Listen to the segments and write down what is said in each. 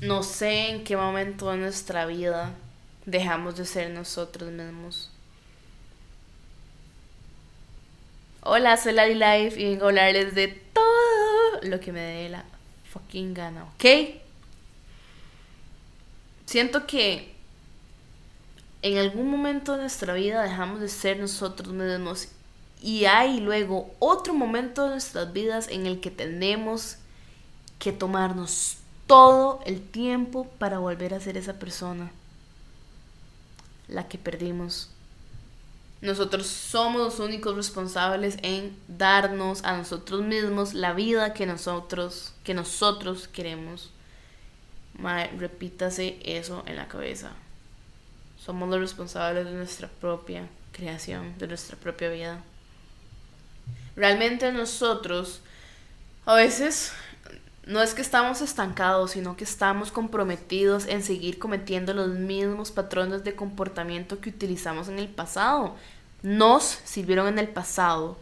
no sé en qué momento de nuestra vida dejamos de ser nosotros mismos. Hola, soy Lady Life y vengo a hablarles de todo lo que me dé la fucking gana, ¿ok? Siento que en algún momento de nuestra vida dejamos de ser nosotros mismos y hay luego otro momento de nuestras vidas en el que tenemos que tomarnos todo el tiempo para volver a ser esa persona, la que perdimos. Nosotros somos los únicos responsables en darnos a nosotros mismos la vida que nosotros, que nosotros queremos. repítase eso en la cabeza. Somos los responsables de nuestra propia creación, de nuestra propia vida. Realmente nosotros a veces no es que estamos estancados, sino que estamos comprometidos en seguir cometiendo los mismos patrones de comportamiento que utilizamos en el pasado. Nos sirvieron en el pasado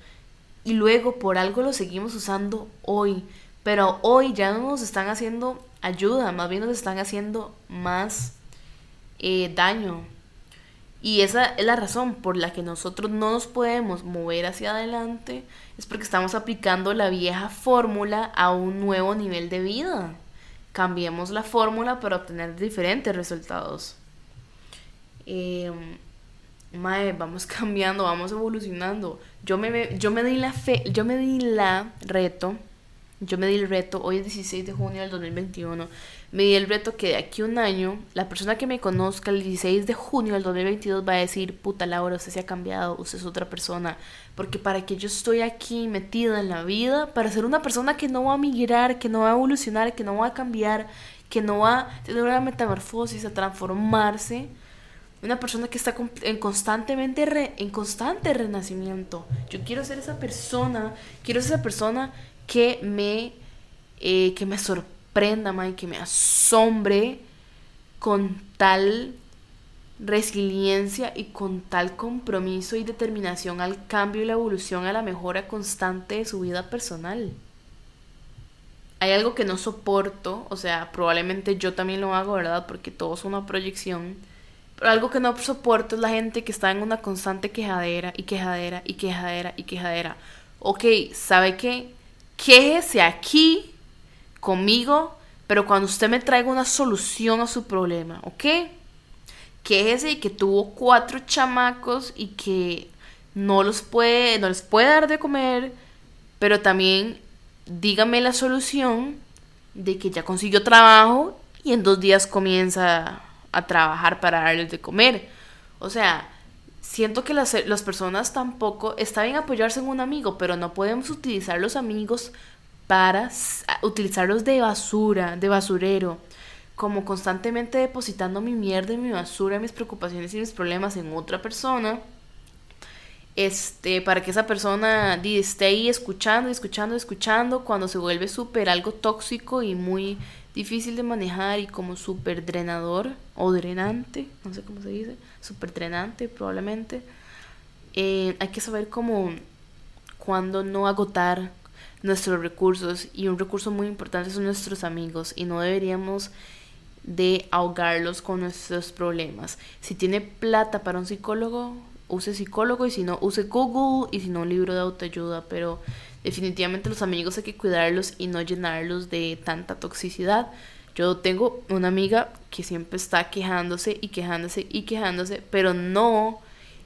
y luego por algo lo seguimos usando hoy. Pero hoy ya no nos están haciendo ayuda, más bien nos están haciendo más eh, daño. Y esa es la razón por la que nosotros no nos podemos mover hacia adelante, es porque estamos aplicando la vieja fórmula a un nuevo nivel de vida. Cambiemos la fórmula para obtener diferentes resultados. Eh, mae, vamos cambiando, vamos evolucionando. Yo me, yo me di la fe, yo me di la reto, yo me di el reto, hoy es 16 de junio del 2021 me di el reto que de aquí a un año, la persona que me conozca el 16 de junio del 2022 va a decir, puta Laura, usted se ha cambiado, usted es otra persona. Porque para que yo estoy aquí metida en la vida, para ser una persona que no va a migrar, que no va a evolucionar, que no va a cambiar, que no va a tener una metamorfosis, a transformarse, una persona que está en constantemente en constante renacimiento. Yo quiero ser esa persona, quiero ser esa persona que me, eh, que me sorprende prenda, y que me asombre con tal resiliencia y con tal compromiso y determinación al cambio y la evolución a la mejora constante de su vida personal. Hay algo que no soporto, o sea, probablemente yo también lo hago, ¿verdad? Porque todo es una proyección. Pero algo que no soporto es la gente que está en una constante quejadera y quejadera y quejadera y quejadera. Ok, ¿sabe qué? Quéjese aquí conmigo, pero cuando usted me traiga una solución a su problema, ¿ok? Que ese y que tuvo cuatro chamacos y que no los puede, no les puede dar de comer, pero también dígame la solución de que ya consiguió trabajo y en dos días comienza a trabajar para darles de comer. O sea, siento que las, las personas tampoco, está bien apoyarse en un amigo, pero no podemos utilizar los amigos para utilizarlos de basura, de basurero, como constantemente depositando mi mierda y mi basura, mis preocupaciones y mis problemas en otra persona, este, para que esa persona esté ahí escuchando, escuchando, escuchando, cuando se vuelve súper algo tóxico y muy difícil de manejar y como súper drenador o drenante, no sé cómo se dice, súper drenante probablemente. Eh, hay que saber cómo, cuando no agotar nuestros recursos y un recurso muy importante son nuestros amigos y no deberíamos de ahogarlos con nuestros problemas. Si tiene plata para un psicólogo, use psicólogo y si no, use Google y si no, un libro de autoayuda, pero definitivamente los amigos hay que cuidarlos y no llenarlos de tanta toxicidad. Yo tengo una amiga que siempre está quejándose y quejándose y quejándose, pero no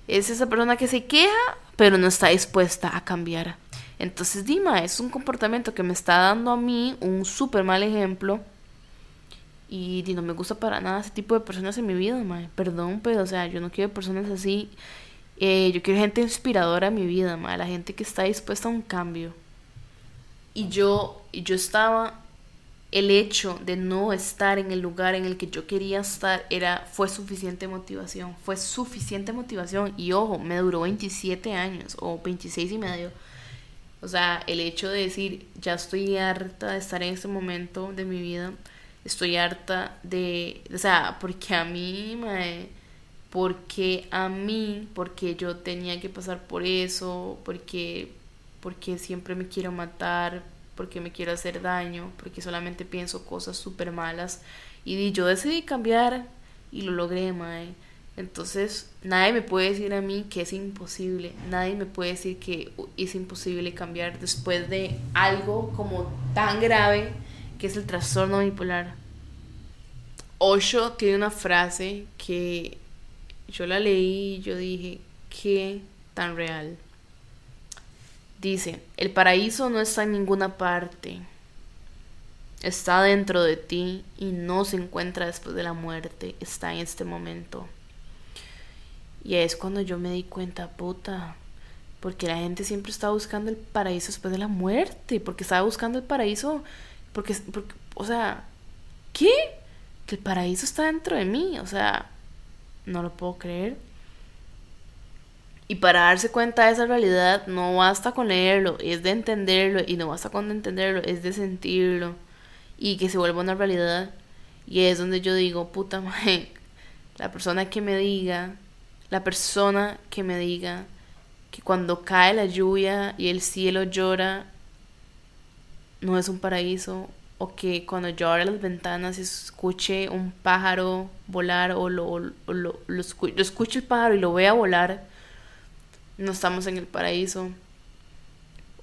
es esa persona que se queja, pero no está dispuesta a cambiar. Entonces, Dima, es un comportamiento que me está dando a mí un súper mal ejemplo. Y, no me gusta para nada ese tipo de personas en mi vida, mae. Perdón, pero, o sea, yo no quiero personas así. Eh, yo quiero gente inspiradora en mi vida, mae. La gente que está dispuesta a un cambio. Y yo, y yo estaba el hecho de no estar en el lugar en el que yo quería estar era fue suficiente motivación, fue suficiente motivación. Y ojo, me duró 27 años o 26 y medio. O sea, el hecho de decir, ya estoy harta de estar en este momento de mi vida, estoy harta de, o sea, porque a mí, mae, porque a mí, porque yo tenía que pasar por eso, porque, porque siempre me quiero matar, porque me quiero hacer daño, porque solamente pienso cosas súper malas. Y yo decidí cambiar y lo logré, mae. Entonces, nadie me puede decir a mí que es imposible. Nadie me puede decir que es imposible cambiar después de algo como tan grave que es el trastorno bipolar. Osho tiene una frase que yo la leí y yo dije, qué tan real. Dice, el paraíso no está en ninguna parte. Está dentro de ti y no se encuentra después de la muerte. Está en este momento. Y es cuando yo me di cuenta, puta, porque la gente siempre está buscando el paraíso después de la muerte, porque estaba buscando el paraíso, porque, porque o sea, ¿qué? Que el paraíso está dentro de mí, o sea, no lo puedo creer. Y para darse cuenta de esa realidad no basta con leerlo, es de entenderlo, y no basta con entenderlo, es de sentirlo, y que se vuelva una realidad. Y es donde yo digo, puta madre, la persona que me diga la persona que me diga que cuando cae la lluvia y el cielo llora, no es un paraíso, o que cuando yo abra las ventanas y escuche un pájaro volar, o, lo, lo, escuche el pájaro y lo vea volar, no estamos en el paraíso.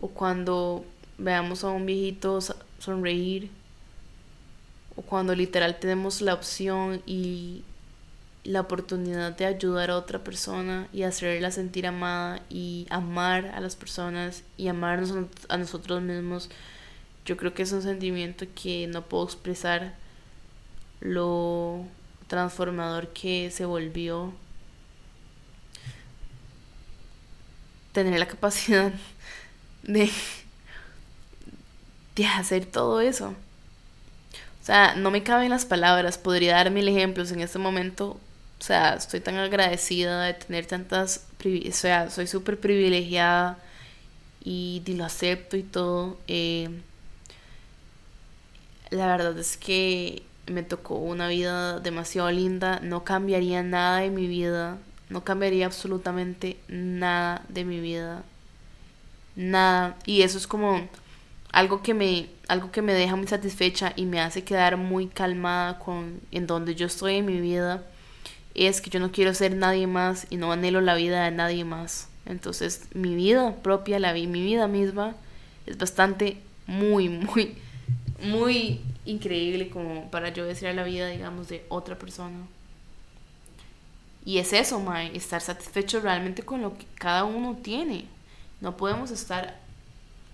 O cuando veamos a un viejito sonreír, o cuando literal tenemos la opción y la oportunidad de ayudar a otra persona y hacerla sentir amada y amar a las personas y amarnos a nosotros mismos, yo creo que es un sentimiento que no puedo expresar lo transformador que se volvió tener la capacidad de, de hacer todo eso. O sea, no me caben las palabras, podría dar mil ejemplos en este momento, o sea, estoy tan agradecida de tener tantas, o sea, soy súper privilegiada y, lo acepto y todo. Eh, la verdad es que me tocó una vida demasiado linda, no cambiaría nada de mi vida, no cambiaría absolutamente nada de mi vida, nada. Y eso es como algo que me, algo que me deja muy satisfecha y me hace quedar muy calmada con en donde yo estoy en mi vida es que yo no quiero ser nadie más y no anhelo la vida de nadie más. Entonces mi vida propia, la mi vida misma, es bastante, muy, muy, muy increíble como para yo desear la vida, digamos, de otra persona. Y es eso, Mae, estar satisfecho realmente con lo que cada uno tiene. No podemos estar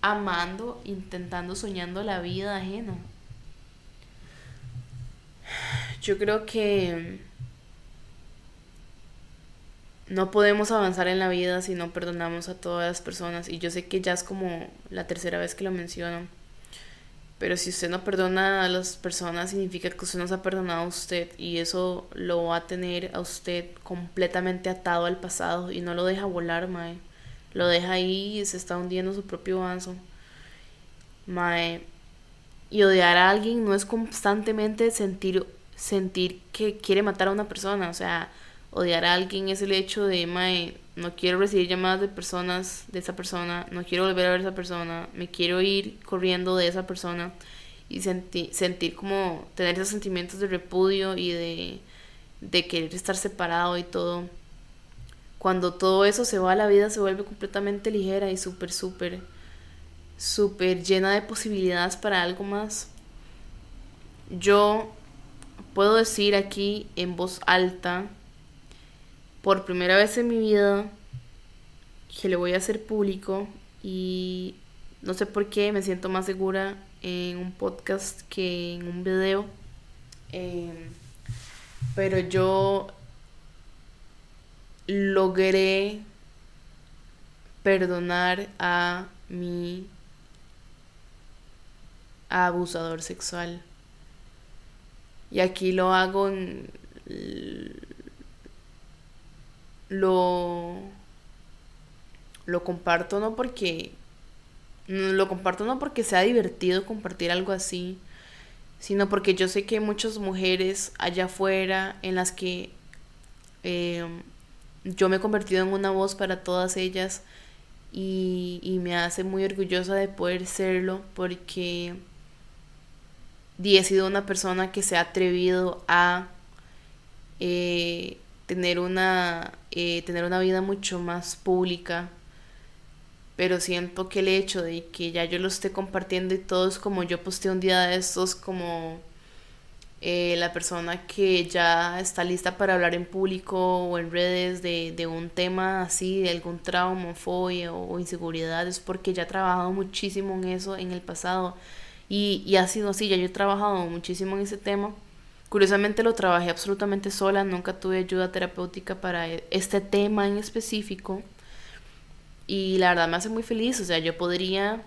amando, intentando, soñando la vida ajena. Yo creo que no podemos avanzar en la vida si no perdonamos a todas las personas. Y yo sé que ya es como la tercera vez que lo menciono. Pero si usted no perdona a las personas, significa que usted no se ha perdonado a usted. Y eso lo va a tener a usted completamente atado al pasado. Y no lo deja volar, Mae. Lo deja ahí y se está hundiendo su propio vaso. Mae. Y odiar a alguien no es constantemente sentir, sentir que quiere matar a una persona. O sea, odiar a alguien es el hecho de, mae, no quiero recibir llamadas de personas, de esa persona, no quiero volver a ver a esa persona, me quiero ir corriendo de esa persona y sentir como tener esos sentimientos de repudio y de, de querer estar separado y todo. Cuando todo eso se va, la vida se vuelve completamente ligera y súper, súper, súper llena de posibilidades para algo más. Yo puedo decir aquí en voz alta por primera vez en mi vida que le voy a hacer público y no sé por qué me siento más segura en un podcast que en un video. Em, pero yo logré perdonar a mi abusador sexual. Y aquí lo hago en lo, lo comparto no porque lo comparto no porque sea divertido compartir algo así, sino porque yo sé que hay muchas mujeres allá afuera en las que em, yo me he convertido en una voz para todas ellas y, y me hace muy orgullosa de poder serlo porque he sido una persona que se ha atrevido a eh, tener, una, eh, tener una vida mucho más pública. Pero siento que el hecho de que ya yo lo esté compartiendo y todos como yo posteé un día de estos como eh, la persona que ya está lista para hablar en público o en redes de, de un tema así, de algún trauma, fobia o inseguridad, es porque ya he trabajado muchísimo en eso en el pasado y, y ha sido así, ya yo he trabajado muchísimo en ese tema. Curiosamente lo trabajé absolutamente sola, nunca tuve ayuda terapéutica para e, este tema en específico. Y la verdad me hace muy feliz, o sea, yo podría,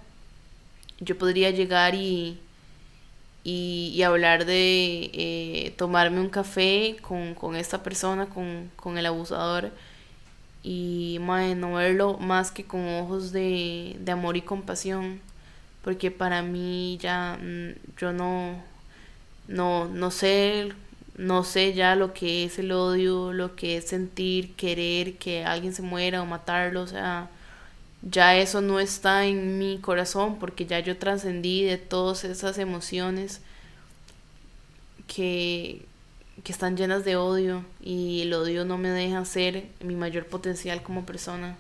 yo podría llegar y, y, hablar de eh, tomarme un café con, con esta persona, con, con el abusador, y no verlo más que con ojos de, de amor y compasión porque para mí ya mm, yo no, no, no sé, no sé ya lo que es el odio, lo que es sentir, querer que alguien se muera o matarlo, o sea, ya eso no está en mi corazón porque ya yo trascendí de todas esas emociones que, que están llenas de odio y el odio no me deja ser mi mayor potencial como persona.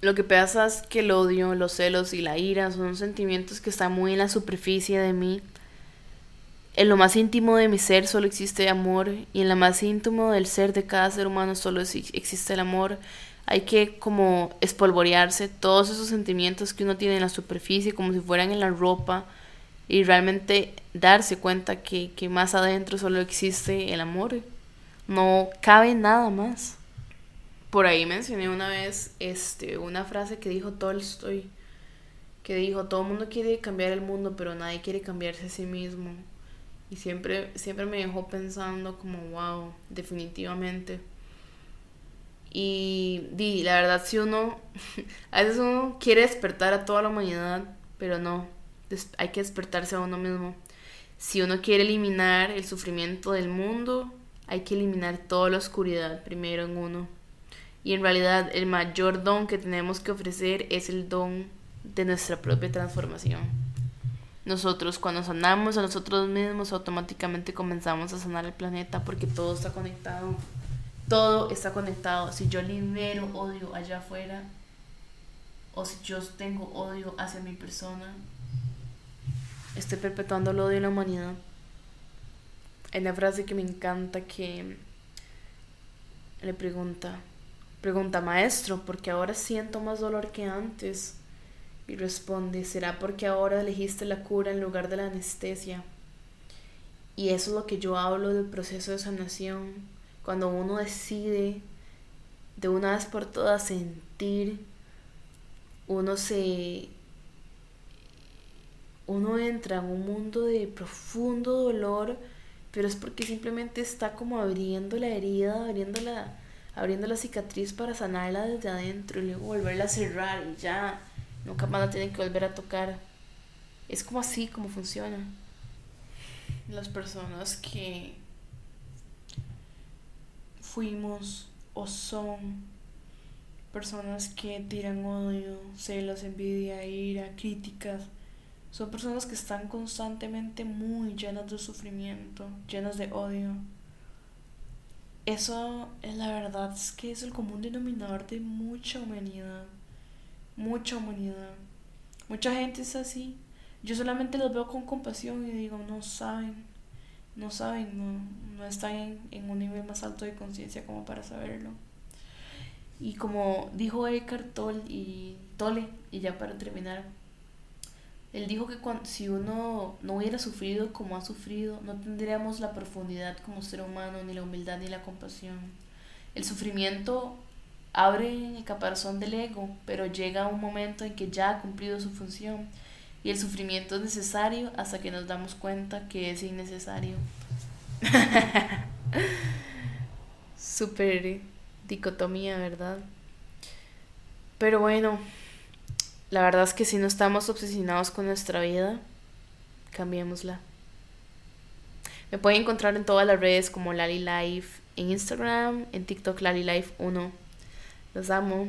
Lo que pasa es que el odio, los celos y la ira son sentimientos que están muy en la superficie de mí. En lo más íntimo de mi ser solo existe amor y en lo más íntimo del ser de cada ser humano solo existe el amor. Hay que como espolvorearse todos esos sentimientos que uno tiene en la superficie como si fueran en la ropa y realmente darse cuenta que, que más adentro solo existe el amor. No cabe nada más. Por ahí mencioné una vez este, una frase que dijo Tolstoy, que dijo, todo el mundo quiere cambiar el mundo, pero nadie quiere cambiarse a sí mismo. Y siempre, siempre me dejó pensando como, wow, definitivamente. Y di, la verdad, si uno, a veces uno quiere despertar a toda la humanidad, pero no, hay que despertarse a uno mismo. Si uno quiere eliminar el sufrimiento del mundo, hay que eliminar toda la oscuridad primero en uno. Y en realidad el mayor don que tenemos que ofrecer es el don de nuestra propia transformación. Nosotros cuando sanamos a nosotros mismos automáticamente comenzamos a sanar el planeta porque todo está conectado. Todo está conectado. Si yo libero odio allá afuera o si yo tengo odio hacia mi persona, estoy perpetuando el odio en la humanidad. Hay una frase que me encanta que le pregunta, Pregunta, maestro, ¿por qué ahora siento más dolor que antes? Y responde, ¿será porque ahora elegiste la cura en lugar de la anestesia? Y eso es lo que yo hablo del proceso de sanación. Cuando uno decide de una vez por todas sentir, uno se... Uno entra en un mundo de profundo dolor, pero es porque simplemente está como abriendo la herida, abriendo la abriendo la cicatriz para sanarla desde adentro y luego volverla a cerrar y ya nunca más la tienen que volver a tocar. Es como así como funciona. Las personas que fuimos o son personas que tiran odio, celos, envidia, ira, críticas, son personas que están constantemente muy llenas de sufrimiento, llenas de odio eso, es la verdad, es que es el común denominador de mucha humanidad. Mucha humanidad. Mucha gente es así. Yo solamente los veo con compasión y digo, no saben, no saben, no, no están en, un nivel más alto de conciencia como para saberlo. Y como dijo Eckhart Tolle y Tolle, y ya para terminar, él dijo que si uno no hubiera sufrido como ha sufrido, no tendríamos la profundidad como ser humano, ni la humildad, ni la compasión. El sufrimiento abre el caparazón del ego, pero llega un momento en que ya ha cumplido su función. Y el sufrimiento es necesario hasta que nos damos cuenta que es innecesario. Super dicotomía, ¿verdad? Pero bueno, la verdad es que si no estamos obsesionados con nuestra vida, cambiémosla. Me pueden encontrar en todas las redes como Lali Life, en Instagram, en TikTok Lali Life 1. Los amo.